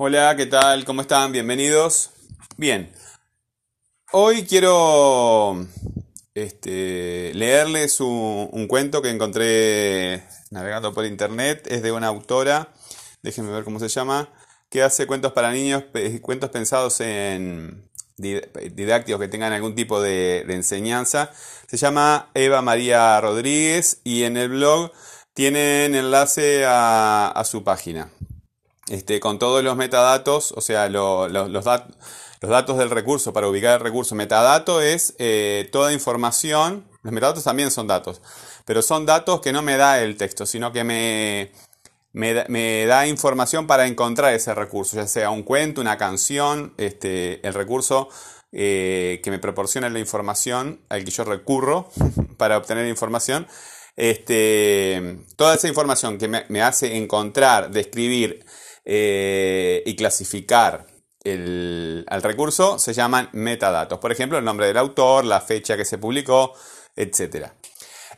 Hola, ¿qué tal? ¿Cómo están? Bienvenidos. Bien, hoy quiero este, leerles un, cuento que encontré navegando por internet. Es de una autora, déjenme ver cómo se llama, que hace cuentos para niños, cuentos pensados en di- didácticos que tengan algún tipo de, enseñanza. Se llama Eva María Rodríguez y en el blog tienen enlace a su página. Este, con todos los metadatos, o sea, lo- lo- los, los datos del recurso para ubicar el recurso. Metadato es eh, toda información, los metadatos también son datos, pero son datos que no me da el texto, sino que me, me da, información para encontrar ese recurso, ya sea un cuento, una canción, este, el recurso eh, que me proporciona la información al que yo recurro para obtener información. Este, toda esa información que me hace encontrar, describir eh, y clasificar el, al recurso se llaman metadatos. Por ejemplo, el nombre del autor, la fecha que se publicó, etc.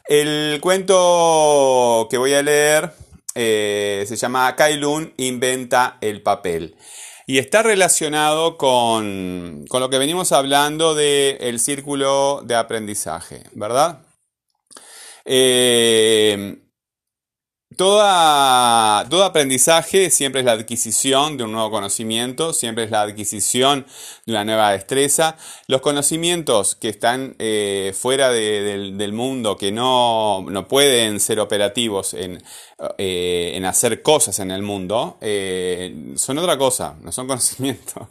El cuento que voy a leer eh, se llama Kailun inventa el papel. Y está relacionado con, con lo que venimos hablando del círculo de aprendizaje, ¿verdad? Eh, Toda, todo aprendizaje siempre es la adquisición de un nuevo conocimiento, siempre es la adquisición de una nueva destreza. Los conocimientos que están eh, fuera de- del, del mundo, que no, no pueden ser operativos en, eh, en hacer cosas en el mundo, eh, son otra cosa, no son conocimientos.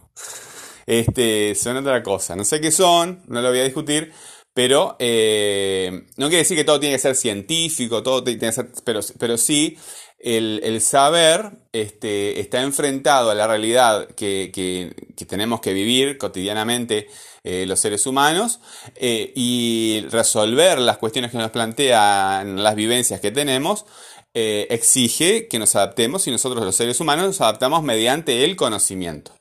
Este, son otra cosa. No sé qué son, no lo voy a discutir, pero eh, no quiere decir que todo tiene que ser científico, todo tiene que ser, pero, pero sí el, el saber este, está enfrentado a la realidad que, que- que tenemos que vivir cotidianamente eh, los seres humanos eh, y resolver las cuestiones que nos plantean las vivencias que tenemos. exige que nos adaptemos y nosotros los seres humanos nos adaptamos mediante el conocimiento.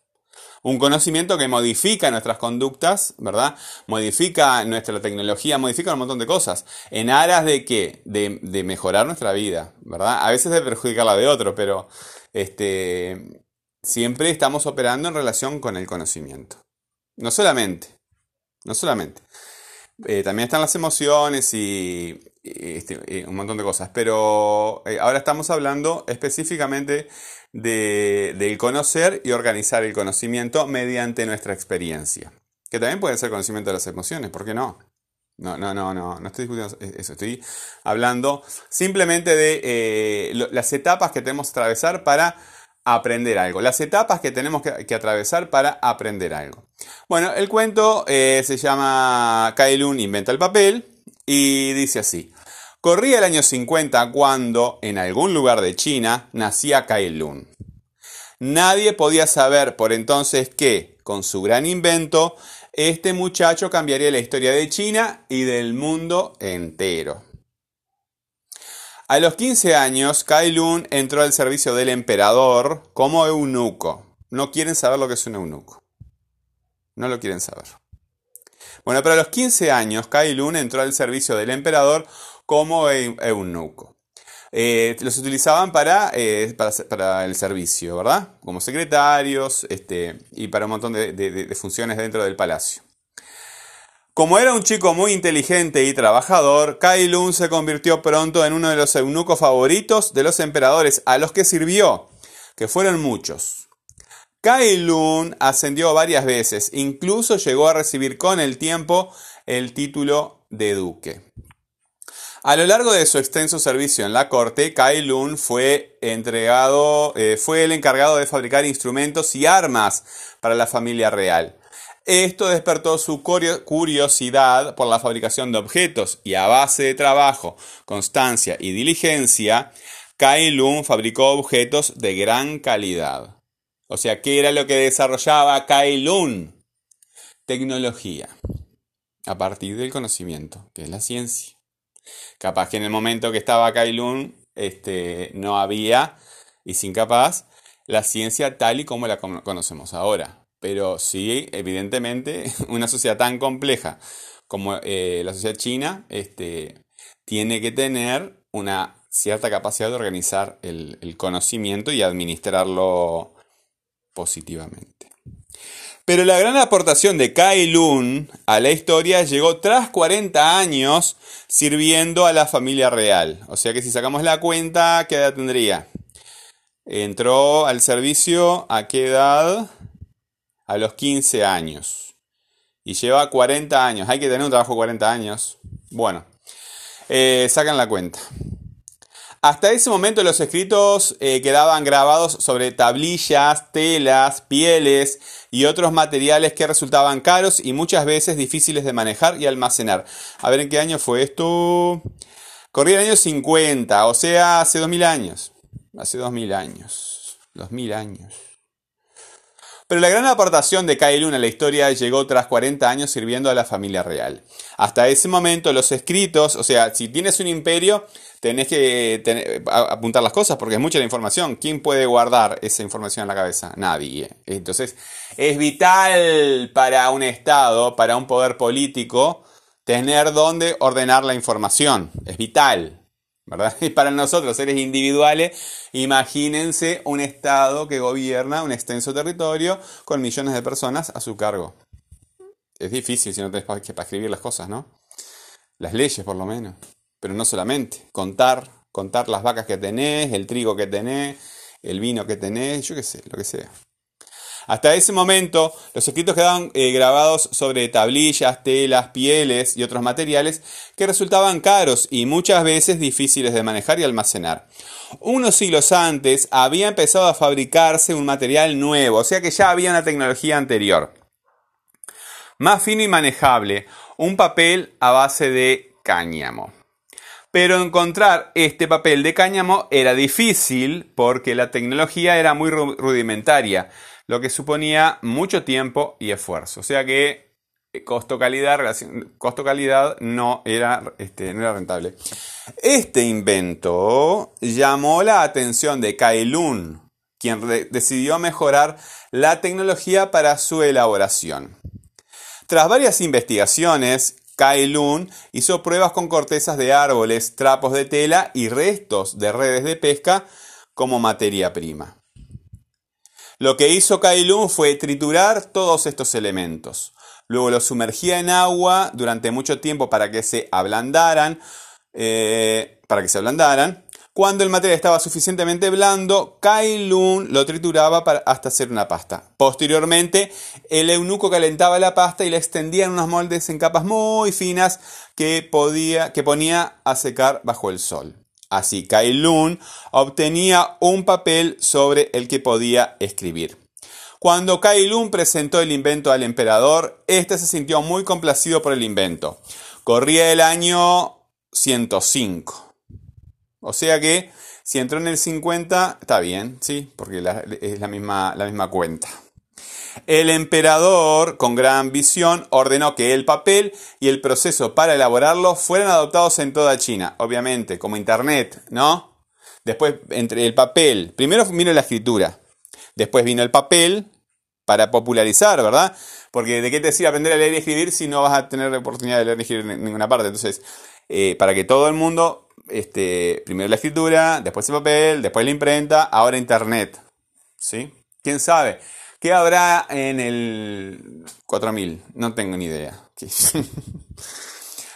Un conocimiento que modifica nuestras conductas, ¿verdad? Modifica nuestra tecnología, modifica un montón de cosas. ¿En aras de qué? De, mejorar nuestra vida, ¿verdad? A veces de perjudicar la de otro, pero este, siempre estamos operando en relación con el conocimiento. No solamente, no solamente. Eh, también están las emociones este, y un montón de cosas, pero eh, ahora estamos hablando específicamente de, del conocer y organizar el conocimiento mediante nuestra experiencia, que también puede ser conocimiento de las emociones, ¿por qué no? No, no, no, no, no estoy discutiendo eso, estoy hablando simplemente de eh, las etapas que tenemos que atravesar para aprender algo, las etapas que tenemos que, que atravesar para aprender algo. Bueno, el cuento eh, se llama Kailun inventa el papel y dice así. Corría el año 50 cuando, en algún lugar de China, nacía Kailun. Nadie podía saber por entonces que, con su gran invento, este muchacho cambiaría la historia de China y del mundo entero. A los 15 años, Kai Lun entró al servicio del emperador como eunuco. No quieren saber lo que es un eunuco. No lo quieren saber. Bueno, pero a los 15 años, Kai Lun entró al servicio del emperador como eu- eunuco. Eh, los utilizaban para, eh, para, el servicio, ¿verdad? Como secretarios este, y para un montón de, funciones dentro del palacio. Como era un chico muy inteligente y trabajador, Kai Lun se convirtió pronto en uno de los eunucos favoritos de los emperadores a los que sirvió, que fueron muchos. Kai Lun ascendió varias veces, incluso llegó a recibir con el tiempo el título de duque. A lo largo de su extenso servicio en la corte, Kai Lun fue entregado, eh, fue el encargado de fabricar instrumentos y armas para la familia real. Esto despertó su curio- curiosidad por la fabricación de objetos y a base de trabajo, constancia y diligencia, Kai Lun fabricó objetos de gran calidad. O sea, ¿qué era lo que desarrollaba Kai Lun? Tecnología. A partir del conocimiento, que es la ciencia. Capaz que en el momento que estaba Kai Lun, este, no había, y sin capaz, la ciencia tal y como la cono- conocemos ahora. Pero sí, evidentemente, una sociedad tan compleja como eh, la sociedad china, este, tiene que tener una cierta capacidad de organizar el conocimiento y administrarlo positivamente. Pero la gran aportación de Kai Lun a la historia llegó tras 40 años sirviendo a la familia real. O sea que si sacamos la cuenta, ¿qué edad tendría? Entró al servicio a qué edad? A los 15 años. Y lleva 40 años. Hay que tener un trabajo de 40 años. Bueno, eh, sacan la cuenta. Hasta ese momento los escritos eh, quedaban grabados sobre tablillas, telas, pieles y otros materiales que resultaban caros y muchas veces difíciles de manejar y almacenar. A ver en qué año fue esto. Corría el año 50, o sea, hace 2000 años. Hace 2000 años. 2000 años. Pero la gran aportación de Kailun a la historia llegó tras 40 años sirviendo a la familia real. Hasta ese momento los escritos, o sea, si tienes un imperio, tenés que apuntar las cosas porque es mucha la información. ¿Quién puede guardar esa información en la cabeza? Nadie. Entonces, es vital para un Estado, para un poder político, tener dónde ordenar la información. Es vital. Y para nosotros, seres individuales, imagínense un Estado que gobierna un extenso territorio con millones de personas a su cargo. Es difícil si no tenés para escribir las cosas, ¿no? Las leyes, por lo menos. Pero no solamente. Contar, contar las vacas que tenés, el trigo que tenés, el vino que tenés, yo qué sé, lo que sea. Hasta ese momento, los escritos quedaban eh, grabados sobre tablillas, telas, pieles y otros materiales que resultaban caros y muchas veces difíciles de manejar y almacenar. Unos siglos antes había empezado a fabricarse un material nuevo, o sea que ya había una tecnología anterior. Más fino y manejable, un papel a base de cáñamo. Pero encontrar este papel de cáñamo era difícil porque la tecnología era muy rudimentaria lo que suponía mucho tiempo y esfuerzo. O sea que eh, costo-calidad costo -calidad no, era, este, no era rentable. Este invento llamó la atención de Kailun, quien decidió mejorar la tecnología para su elaboración. Tras varias investigaciones, Kailun hizo pruebas con cortezas de árboles, trapos de tela y restos de redes de pesca como materia prima. Lo que hizo Kailun fue triturar todos estos elementos. Luego los sumergía en agua durante mucho tiempo para que se ablandaran. Eh, para que se ablandaran. Cuando el material estaba suficientemente blando, Kailun lo trituraba hasta hacer una pasta. Posteriormente, el eunuco calentaba la pasta y la extendía en unos moldes en capas muy finas que, podía, que ponía a secar bajo el sol. Así Kai Lun obtenía un papel sobre el que podía escribir. Cuando Kai Lun presentó el invento al emperador, este se sintió muy complacido por el invento. Corría el año 105. O sea que si entró en el 50, está bien, ¿sí? Porque es la misma, la misma cuenta. El emperador, con gran visión, ordenó que el papel y el proceso para elaborarlo fueran adoptados en toda China, obviamente, como Internet, ¿no? Después, entre el papel, primero vino la escritura, después vino el papel para popularizar, ¿verdad? Porque ¿de qué te sirve aprender a leer y escribir si no vas a tener la oportunidad de leer y escribir en ninguna parte? Entonces, eh, para que todo el mundo, este, primero la escritura, después el papel, después la imprenta, ahora Internet, ¿sí? ¿Quién sabe? ¿Qué habrá en el 4000? No tengo ni idea.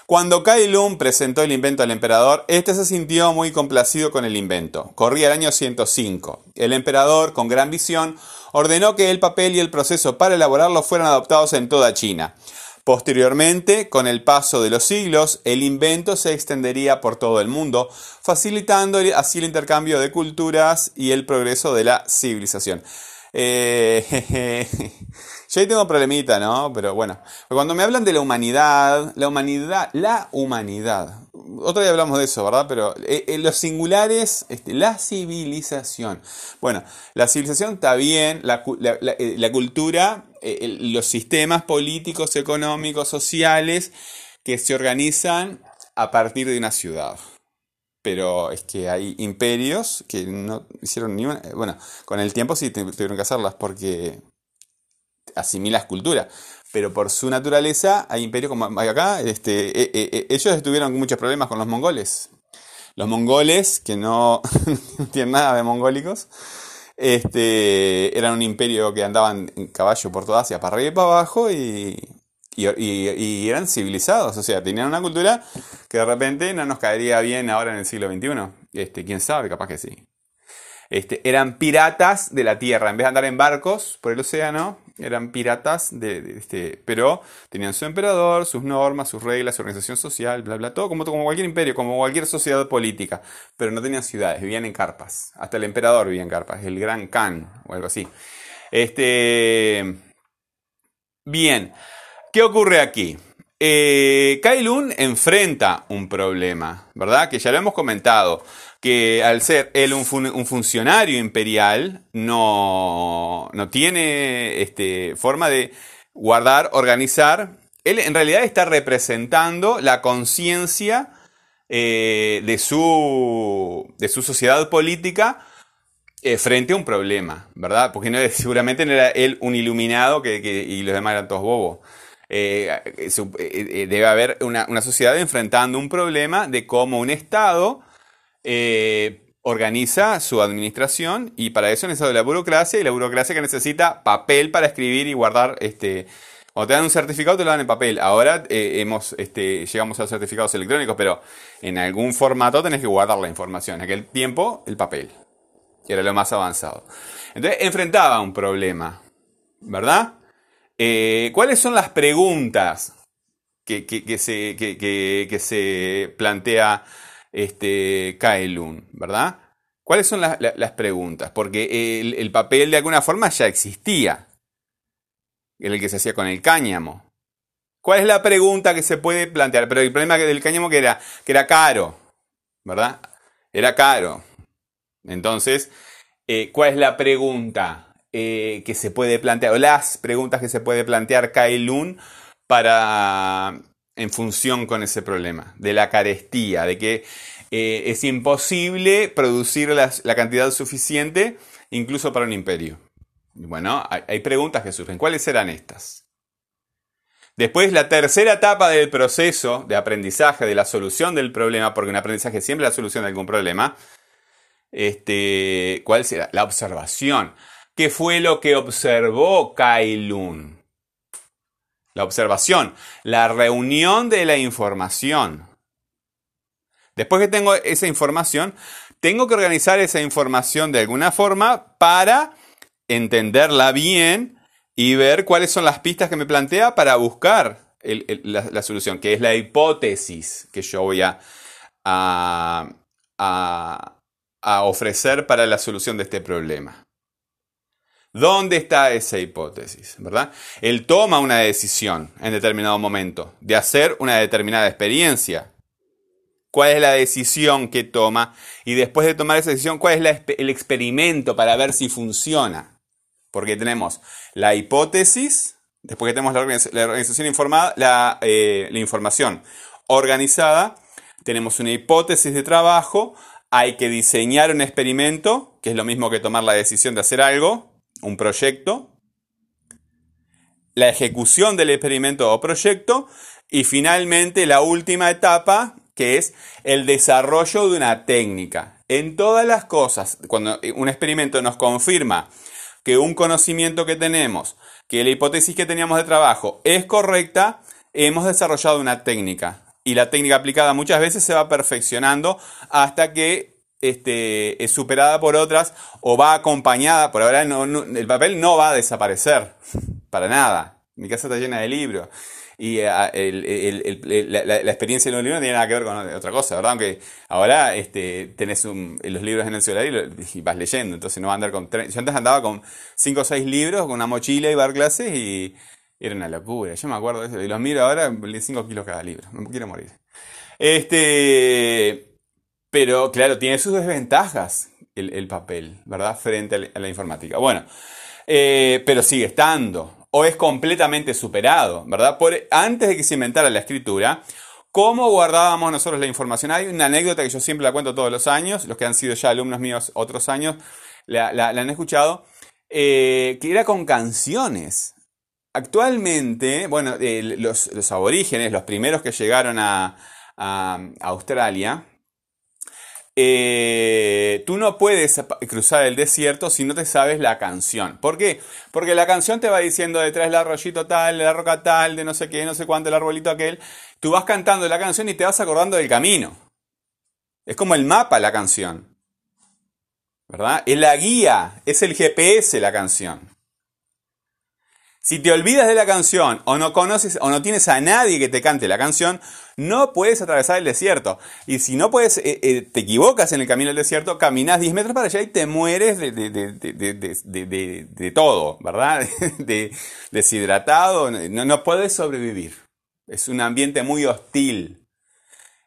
Cuando Kai Lun presentó el invento al emperador, este se sintió muy complacido con el invento. Corría el año 105. El emperador, con gran visión, ordenó que el papel y el proceso para elaborarlo fueran adoptados en toda China. Posteriormente, con el paso de los siglos, el invento se extendería por todo el mundo, facilitando así el intercambio de culturas y el progreso de la civilización. Eh, yo ahí tengo problemita, ¿no? Pero bueno, cuando me hablan de la humanidad, la humanidad, la humanidad, otro día hablamos de eso, ¿verdad? Pero eh, eh, los singulares, este, la civilización. Bueno, la civilización está bien, la, la cultura, los sistemas políticos, económicos, sociales que se organizan a partir de una ciudad pero es que hay imperios que no hicieron ni una... Bueno, con el tiempo sí tuvieron que hacerlas porque asimilas cultura, pero por su naturaleza hay imperios como acá, este, e, e, e, ellos tuvieron muchos problemas con los mongoles. Los mongoles, que no, tienen nada de mongólicos, Este, eran un imperio que andaban en caballo por toda Asia, para arriba y para abajo, y, y, eran civilizados, o sea, tenían una cultura que de repente no nos caería bien ahora en el siglo XXI. Este, quién sabe, capaz que sí. Este, eran piratas de la tierra, en vez de andar en barcos por el océano, eran piratas de, este, pero tenían su emperador, sus normas, sus reglas, su organización social, bla, bla, todo como, como cualquier imperio, como cualquier sociedad política, pero no tenían ciudades, vivían en carpas, hasta el emperador vivía en carpas, el gran Khan o algo así. Este, bien, ¿qué ocurre aquí? Eh, Kailun enfrenta un problema, ¿verdad? Que ya lo hemos comentado, que al ser él un, funcionario imperial, no, no tiene este, forma de guardar, organizar. Él en realidad está representando la conciencia eh, de, su, de su sociedad política eh, frente a un problema, ¿verdad? Porque seguramente no era él un iluminado que, y los demás eran todos bobos. Eh, eh, eh, debe haber una, sociedad enfrentando un problema de cómo un Estado organiza su administración y para eso necesita la burocracia y la burocracia que necesita papel para escribir y guardar este, cuando te dan un certificado te lo dan en papel. Ahora hemos, este, llegamos a los certificados electrónicos, pero en algún formato tenés que guardar la información. En aquel tiempo, el papel, que era lo más avanzado. Entonces, enfrentaba un problema, ¿verdad? Eh, ¿Cuáles son las preguntas que, se, plantea este, Kaelun, verdad? ¿Cuáles son las preguntas? Porque el, papel de alguna forma ya existía, el que se hacía con el cáñamo. ¿Cuál es la pregunta que se puede plantear? Pero el problema del cáñamo que era, que era caro, ¿verdad? Era caro. Entonces, eh, ¿cuál es la pregunta? Eh, que se puede plantear, o las preguntas que se puede plantear Kailun para en función con ese problema, de la carestía, de que eh, es imposible producir la, cantidad suficiente incluso para un imperio. Bueno, hay, preguntas que surgen. ¿Cuáles serán estas? Después, la tercera etapa del proceso de aprendizaje, de la solución del problema, porque un aprendizaje siempre la solución de algún problema, este, ¿cuál será? La observación. ¿Qué fue lo que observó Kailun? La observación, la reunión de la información. Después que tengo esa información, tengo que organizar esa información de alguna forma para entenderla bien y ver cuáles son las pistas que me plantea para buscar la, solución, que es la hipótesis que yo voy a, a ofrecer para la solución de este problema. ¿Dónde está esa hipótesis? ¿Verdad? Él toma una decisión en determinado momento de hacer una determinada experiencia. ¿Cuál es la decisión que toma? Y después de tomar esa decisión, ¿cuál es el experimento para ver si funciona? Porque tenemos la hipótesis, después que tenemos la, organización informada, eh, la información organizada, tenemos una hipótesis de trabajo, hay que diseñar un experimento, que es lo mismo que tomar la decisión de hacer algo, un proyecto, la ejecución del experimento o proyecto y finalmente la última etapa que es el desarrollo de una técnica. En todas las cosas, cuando un experimento nos confirma que un conocimiento que tenemos, que la hipótesis que teníamos de trabajo es correcta, hemos desarrollado una técnica. Y la técnica aplicada muchas veces se va perfeccionando hasta que este, es superada por otras o va acompañada, por ahora no, el papel no va a desaparecer, para nada. Mi casa está llena de libros. Y eh, la, experiencia de los libros no tiene nada que ver con otra cosa, ¿verdad? Aunque ahora este, tenés los libros en el celular y, vas leyendo, entonces no va a andar con... Yo antes andaba con 5 o 6 libros, con una mochila y bar clases y era una locura. Yo me acuerdo de eso. Y los miro ahora, 5 kilos cada libro. Me quiero morir. Este... Pero claro, tiene sus desventajas el, papel, ¿verdad? Frente a la, informática. Bueno, eh, pero sigue estando. O es completamente superado, ¿verdad? Por, antes de que se inventara la escritura, ¿Cómo guardábamos nosotros la información? Hay una anécdota que yo siempre la cuento todos los años, los que han sido ya alumnos míos otros años la, han escuchado, eh, que era con canciones. Actualmente, bueno, eh, los, aborígenes, los primeros que llegaron a Australia, eh, tú no puedes cruzar el desierto si no te sabes la canción. ¿Por qué? Porque la canción te va diciendo detrás del arroyito tal, de la roca tal, de no sé qué, no sé cuánto, el arbolito aquel. Tú vas cantando la canción y te vas acordando del camino. Es como el mapa la canción. ¿Verdad? Es la guía, es el GPS la canción. Si te olvidas de la canción o no conoces o no tienes a nadie que te cante la canción, no puedes atravesar el desierto. Y si no puedes, eh, eh, te equivocas en el camino del desierto, caminas 10 metros para allá y te mueres de, de, todo, ¿verdad? deshidratado, no, no puedes sobrevivir. Es un ambiente muy hostil.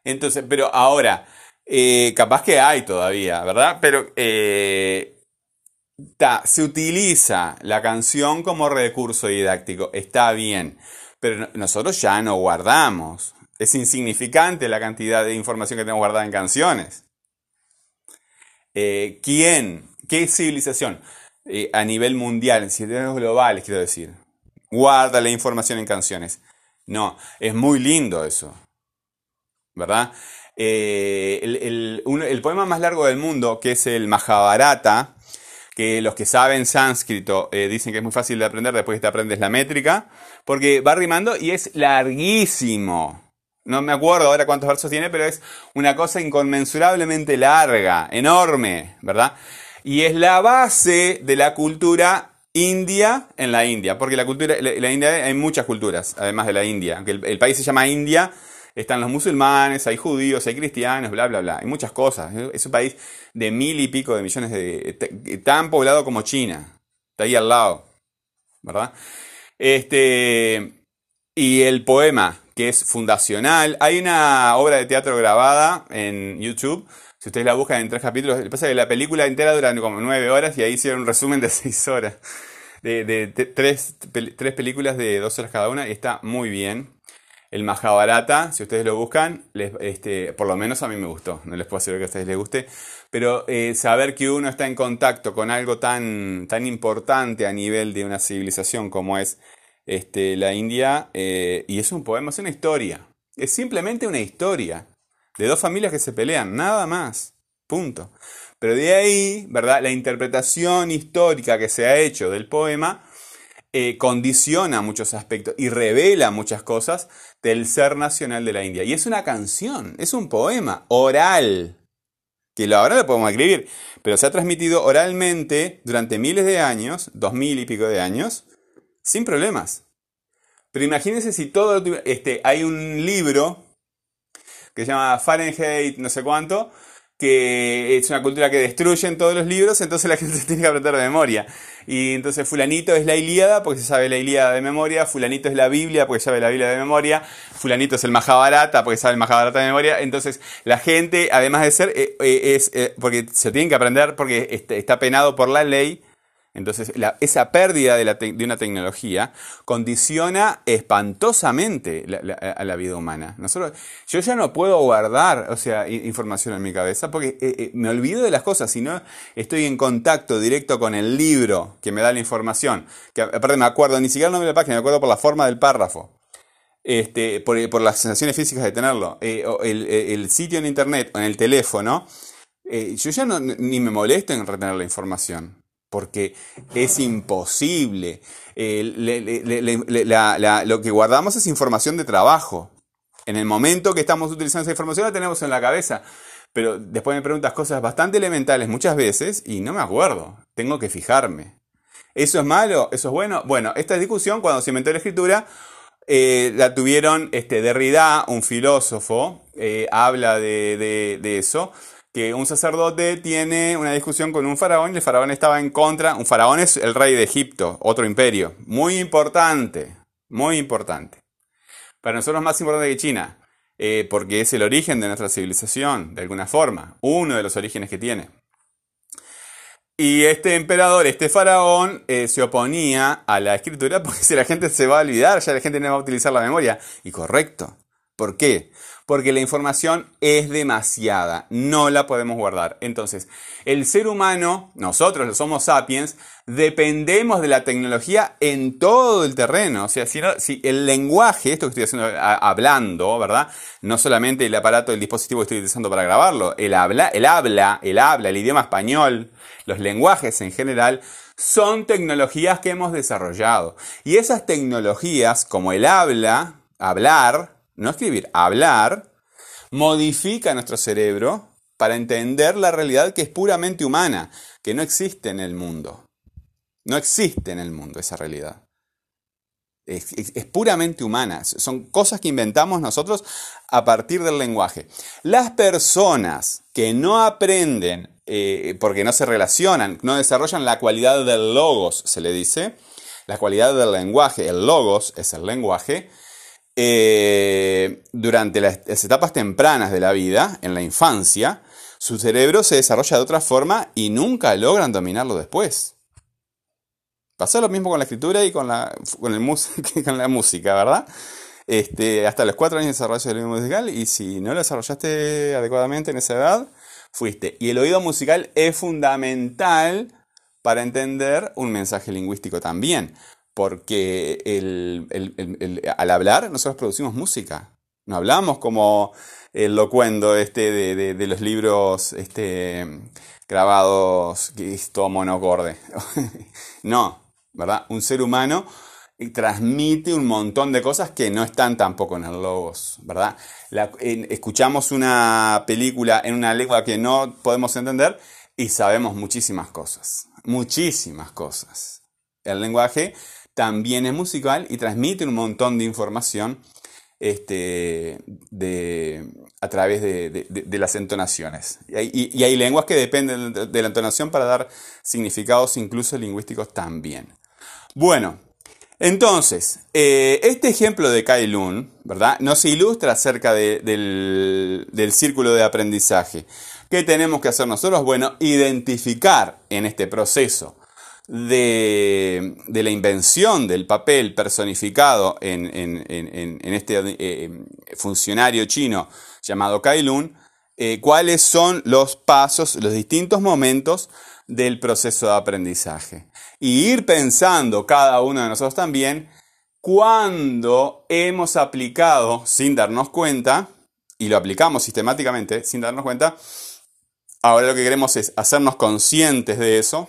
Entonces, pero ahora, eh, capaz que hay todavía, ¿verdad? Pero se utiliza la canción como recurso didáctico, está bien, pero nosotros ya no guardamos. Es insignificante la cantidad de información que tenemos guardada en canciones. Eh, ¿Quién? ¿Qué civilización? Eh, a nivel mundial, en civilizaciones globales, quiero decir, guarda la información en canciones. No, es muy lindo eso. ¿Verdad? Eh, el, el, poema más largo del mundo, que es el Mahabharata, que los que saben sánscrito eh, dicen que es muy fácil de aprender después que te aprendes la métrica, porque va rimando y es larguísimo. No me acuerdo ahora cuántos versos tiene, pero es una cosa inconmensurablemente larga, enorme, ¿verdad? Y es la base de la cultura india en la India, porque la cultura, la, India hay muchas culturas, además de la India, aunque el país se llama India, están los musulmanes, hay judíos, hay cristianos, bla, bla, bla. Hay muchas cosas. Es un país de mil y pico de millones de... tan poblado como China. Está ahí al lado. ¿Verdad? Este... Y el poema, que es fundacional. Hay una obra de teatro grabada en YouTube. Si ustedes la buscan en tres capítulos, lo que pasa es que la película entera dura como nueve horas y ahí hicieron un resumen de seis horas. De, tres, tres películas de dos horas cada una y está muy bien el Mahabharata, si ustedes lo buscan, este, por lo menos a mí me gustó, no les puedo asegurar que a ustedes les guste, pero eh, saber que uno está en contacto con algo tan, tan importante a nivel de una civilización como es este, la India, eh, y es un poema, es una historia, es simplemente una historia de dos familias que se pelean, nada más, punto. Pero de ahí, ¿verdad? La interpretación histórica que se ha hecho del poema eh, condiciona muchos aspectos y revela muchas cosas del ser nacional de la India. Y es una canción, es un poema oral, que ahora lo podemos escribir, pero se ha transmitido oralmente durante miles de años, dos mil y pico de años, sin problemas. Pero imagínense si todo, este, hay un libro que se llama Fahrenheit no sé cuánto, que es una cultura que destruyen todos los libros, entonces la gente se tiene que aprender de memoria. Y entonces fulanito es la Ilíada porque se sabe la Ilíada de memoria, fulanito es la Biblia porque sabe la Biblia de memoria, fulanito es el Mahabharata porque sabe el Mahabharata de memoria. Entonces la gente, además de ser, eh, eh, es eh, porque se tienen que aprender porque este, está penado por la ley, entonces, esa pérdida de, una tecnología condiciona espantosamente a la vida humana. Yo ya no puedo guardar, o sea, información en mi cabeza porque eh, eh, me olvido de las cosas. Si no estoy en contacto directo con el libro que me da la información, aparte me acuerdo, ni siquiera el nombre de la página, me acuerdo por la forma del párrafo. Este, por, las sensaciones físicas de tenerlo, eh, el, sitio en internet o en el teléfono, yo ya no, ni me molesto en retener la información porque es imposible. lo que guardamos es información de trabajo. En el momento que estamos utilizando esa información la tenemos en la cabeza, pero después me preguntas cosas bastante elementales muchas veces y no me acuerdo. Tengo que fijarme. ¿Eso es malo? ¿Eso es bueno? Bueno, esta discusión cuando se inventó la escritura eh, la tuvieron este, Derrida, un filósofo, eh, habla de eso que un sacerdote tiene una discusión con un faraón y el faraón estaba en contra. Un faraón es el rey de Egipto, otro imperio. Muy importante, muy importante. Para nosotros más importante que China, eh, porque es el origen de nuestra civilización, de alguna forma, uno de los orígenes que tiene. Y este emperador, este faraón, eh, se oponía a la escritura porque si la gente se va a olvidar, ya la gente no va a utilizar la memoria. Y correcto. ¿Por qué? Porque la información es demasiada, no la podemos guardar. Entonces, el ser humano, nosotros los Homo sapiens, dependemos de la tecnología en todo el terreno. O sea, si, el lenguaje, esto que estoy haciendo, hablando, ¿verdad? No solamente el aparato, el dispositivo que estoy utilizando para grabarlo, el habla, el habla, el habla, el idioma español, los lenguajes en general, son tecnologías que hemos desarrollado. Y esas tecnologías, como el habla, hablar, no escribir, hablar, modifica nuestro cerebro para entender la realidad que es puramente humana, que no existe en el mundo. No existe en el mundo esa realidad. Es, puramente humana. Son cosas que inventamos nosotros a partir del lenguaje. Las personas que no aprenden, eh, porque no se relacionan, no desarrollan la cualidad del logos, se le dice, la cualidad del lenguaje, el logos es el lenguaje, eh, durante las, etapas tempranas de la vida, en la infancia, su cerebro se desarrolla de otra forma y nunca logran dominarlo después. Pasa lo mismo con la escritura y con la música, ¿verdad? Este, hasta los cuatro años de desarrollo del oído musical y si no lo desarrollaste adecuadamente en esa edad, fuiste. Y el oído musical es fundamental para entender un mensaje lingüístico también porque al hablar nosotros producimos música. No hablamos como el locuendo este de, los libros este, grabados, que es todo monocorde. no, ¿verdad? Un ser humano transmite un montón de cosas que no están tampoco en el logos, ¿verdad? escuchamos una película en una lengua que no podemos entender y sabemos muchísimas cosas, muchísimas cosas. El lenguaje también es musical y transmite un montón de información este, a través de, las entonaciones. Y hay, lenguas que dependen de, la entonación para dar significados incluso lingüísticos también. Bueno, entonces, eh, este ejemplo de Kai Lun, ¿verdad? Nos ilustra acerca del, del círculo de aprendizaje. ¿Qué tenemos que hacer nosotros? Bueno, identificar en este proceso de, la invención del papel personificado en, este eh, funcionario chino llamado Kailun, eh, cuáles son los pasos, los distintos momentos del proceso de aprendizaje. Y ir pensando cada uno de nosotros también cuando hemos aplicado sin darnos cuenta, y lo aplicamos sistemáticamente sin darnos cuenta, ahora lo que queremos es hacernos conscientes de eso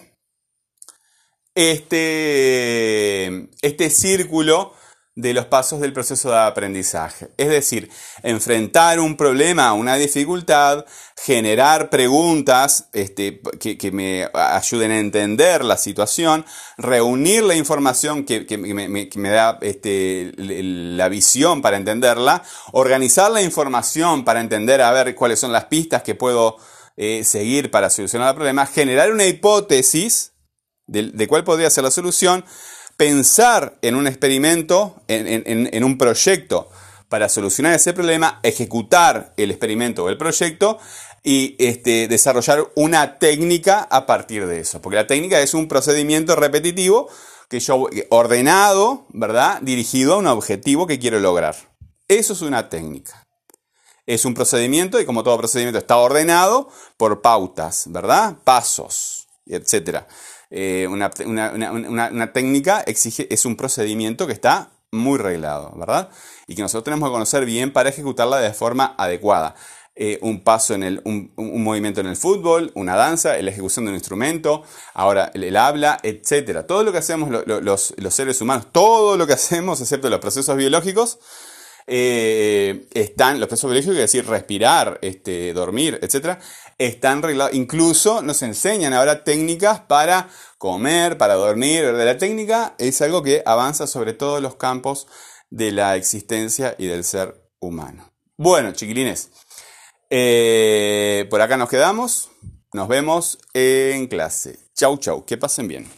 este, este círculo de los pasos del proceso de aprendizaje. Es decir, enfrentar un problema, una dificultad, generar preguntas este, que, me ayuden a entender la situación, reunir la información que, me, da este, la visión para entenderla, organizar la información para entender a ver cuáles son las pistas que puedo eh, seguir para solucionar el problema, generar una hipótesis, de, cuál podría ser la solución, pensar en un experimento, en, un proyecto para solucionar ese problema, ejecutar el experimento o el proyecto y este, desarrollar una técnica a partir de eso. Porque la técnica es un procedimiento repetitivo que yo ordenado, ¿verdad? Dirigido a un objetivo que quiero lograr. Eso es una técnica. Es un procedimiento y como todo procedimiento está ordenado por pautas, ¿verdad? Pasos, etcétera. Eh, una, técnica exige, es un procedimiento que está muy reglado, ¿verdad? Y que nosotros tenemos que conocer bien para ejecutarla de forma adecuada. Eh, un paso en el, un, movimiento en el fútbol, una danza, la ejecución de un instrumento, ahora el, habla, etc. Todo lo que hacemos los, los, seres humanos, todo lo que hacemos, excepto los procesos biológicos, eh, están, los procesos biológicos, es decir, respirar, este, dormir, etc., están reglados. Incluso nos enseñan ahora técnicas para comer, para dormir. La técnica es algo que avanza sobre todos los campos de la existencia y del ser humano. Bueno, chiquilines, eh, por acá nos quedamos. Nos vemos en clase. Chau, chau. Que pasen bien.